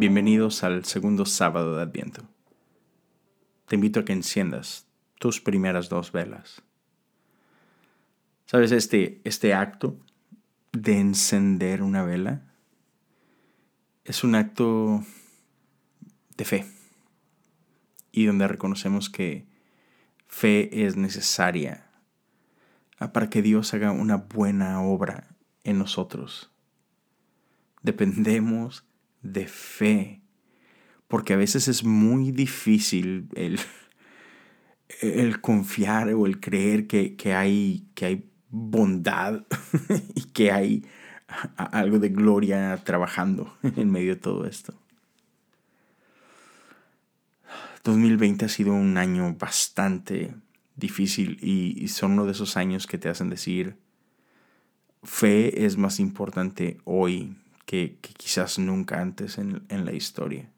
Bienvenidos al segundo sábado de Adviento. Te invito a que enciendas tus primeras dos velas. ¿Sabes? Este, este acto de encender una vela es un acto de fe y donde reconocemos que fe es necesaria para que Dios haga una buena obra en nosotros. Dependemos de fe, porque a veces es muy difícil el, el confiar o el creer que, hay, que hay bondad y que hay algo de gloria trabajando en medio de todo esto. 2020 ha sido un año bastante difícil y, son uno de esos años que te hacen decir, fe es más importante hoy que, quizás nunca antes en, la historia.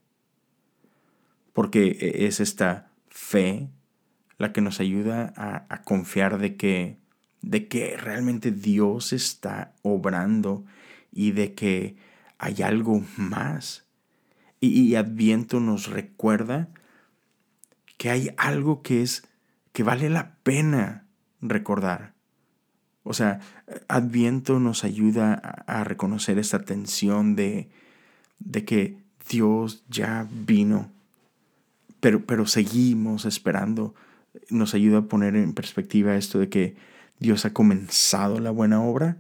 Porque e, es esta fe la que nos ayuda a, confiar de que, de que realmente Dios está obrando y de que hay algo más. y Adviento nos recuerda que hay algo que es que vale la pena recordar. O sea, Adviento nos ayuda a, reconocer esta tensión de, de que Dios ya vino, pero, pero seguimos esperando. Nos ayuda a poner en perspectiva esto de que Dios ha comenzado la buena obra,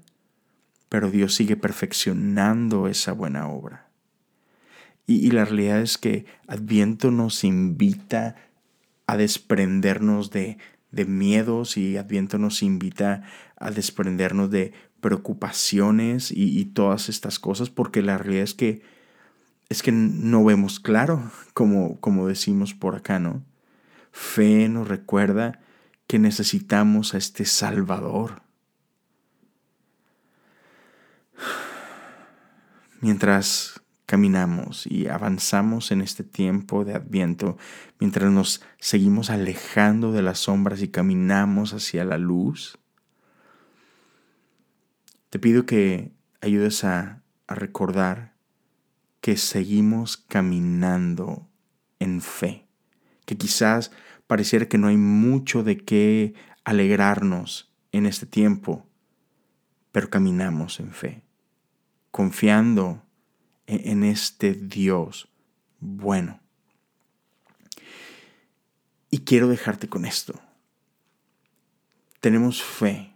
pero Dios sigue perfeccionando esa buena obra. Y, y la realidad es que Adviento nos invita a desprendernos de, miedos y Adviento nos invita a desprendernos de preocupaciones y, todas estas cosas porque la realidad es que es que no vemos claro como, como decimos por acá, ¿no? Fe nos recuerda que necesitamos a este Salvador. Mientras caminamos y avanzamos en este tiempo de adviento, mientras nos seguimos alejando de las sombras y caminamos hacia la luz, te pido que ayudes a, recordar que seguimos caminando en fe, que quizás pareciera que no hay mucho de qué alegrarnos en este tiempo, pero caminamos en fe, confiando en este Dios bueno. Y quiero dejarte con esto. Tenemos fe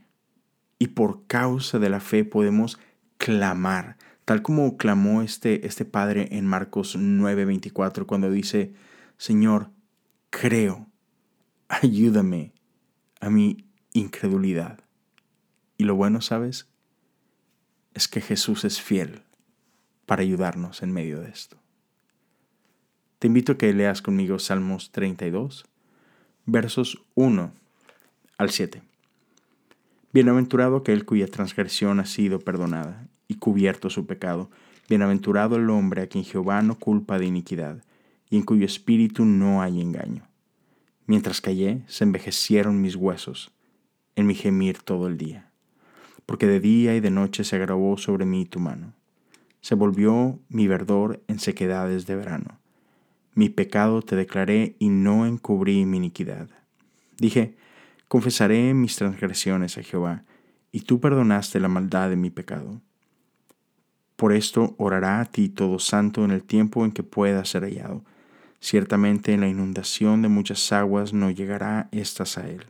y por causa de la fe podemos clamar, tal como clamó este, este padre en Marcos 9:24 cuando dice, Señor, creo, ayúdame a mi incredulidad. Y lo bueno, ¿sabes? Es que Jesús es fiel para ayudarnos en medio de esto. Te invito a que leas conmigo Salmos 32, versos 1 al 7. Bienaventurado aquel cuya transgresión ha sido perdonada y cubierto su pecado. Bienaventurado el hombre a quien Jehová no culpa de iniquidad y en cuyo espíritu no hay engaño. Mientras callé, se envejecieron mis huesos en mi gemir todo el día, porque de día y de noche se agravó sobre mí tu mano se volvió mi verdor en sequedades de verano. Mi pecado te declaré y no encubrí mi iniquidad. Dije, confesaré mis transgresiones a Jehová, y tú perdonaste la maldad de mi pecado. Por esto orará a ti todo santo en el tiempo en que pueda ser hallado. Ciertamente en la inundación de muchas aguas no llegará estas a él.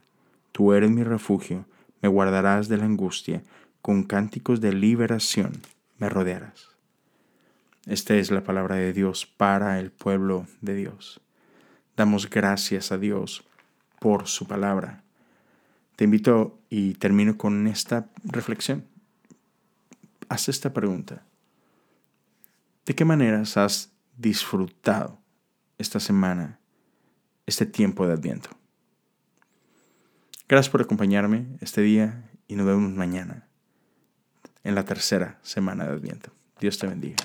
Tú eres mi refugio, me guardarás de la angustia, con cánticos de liberación me rodearás. Esta es la palabra de Dios para el pueblo de Dios. Damos gracias a Dios por su palabra. Te invito y termino con esta reflexión. Haz esta pregunta. ¿De qué maneras has disfrutado esta semana, este tiempo de Adviento? Gracias por acompañarme este día y nos vemos mañana en la tercera semana de Adviento. Dios te bendiga.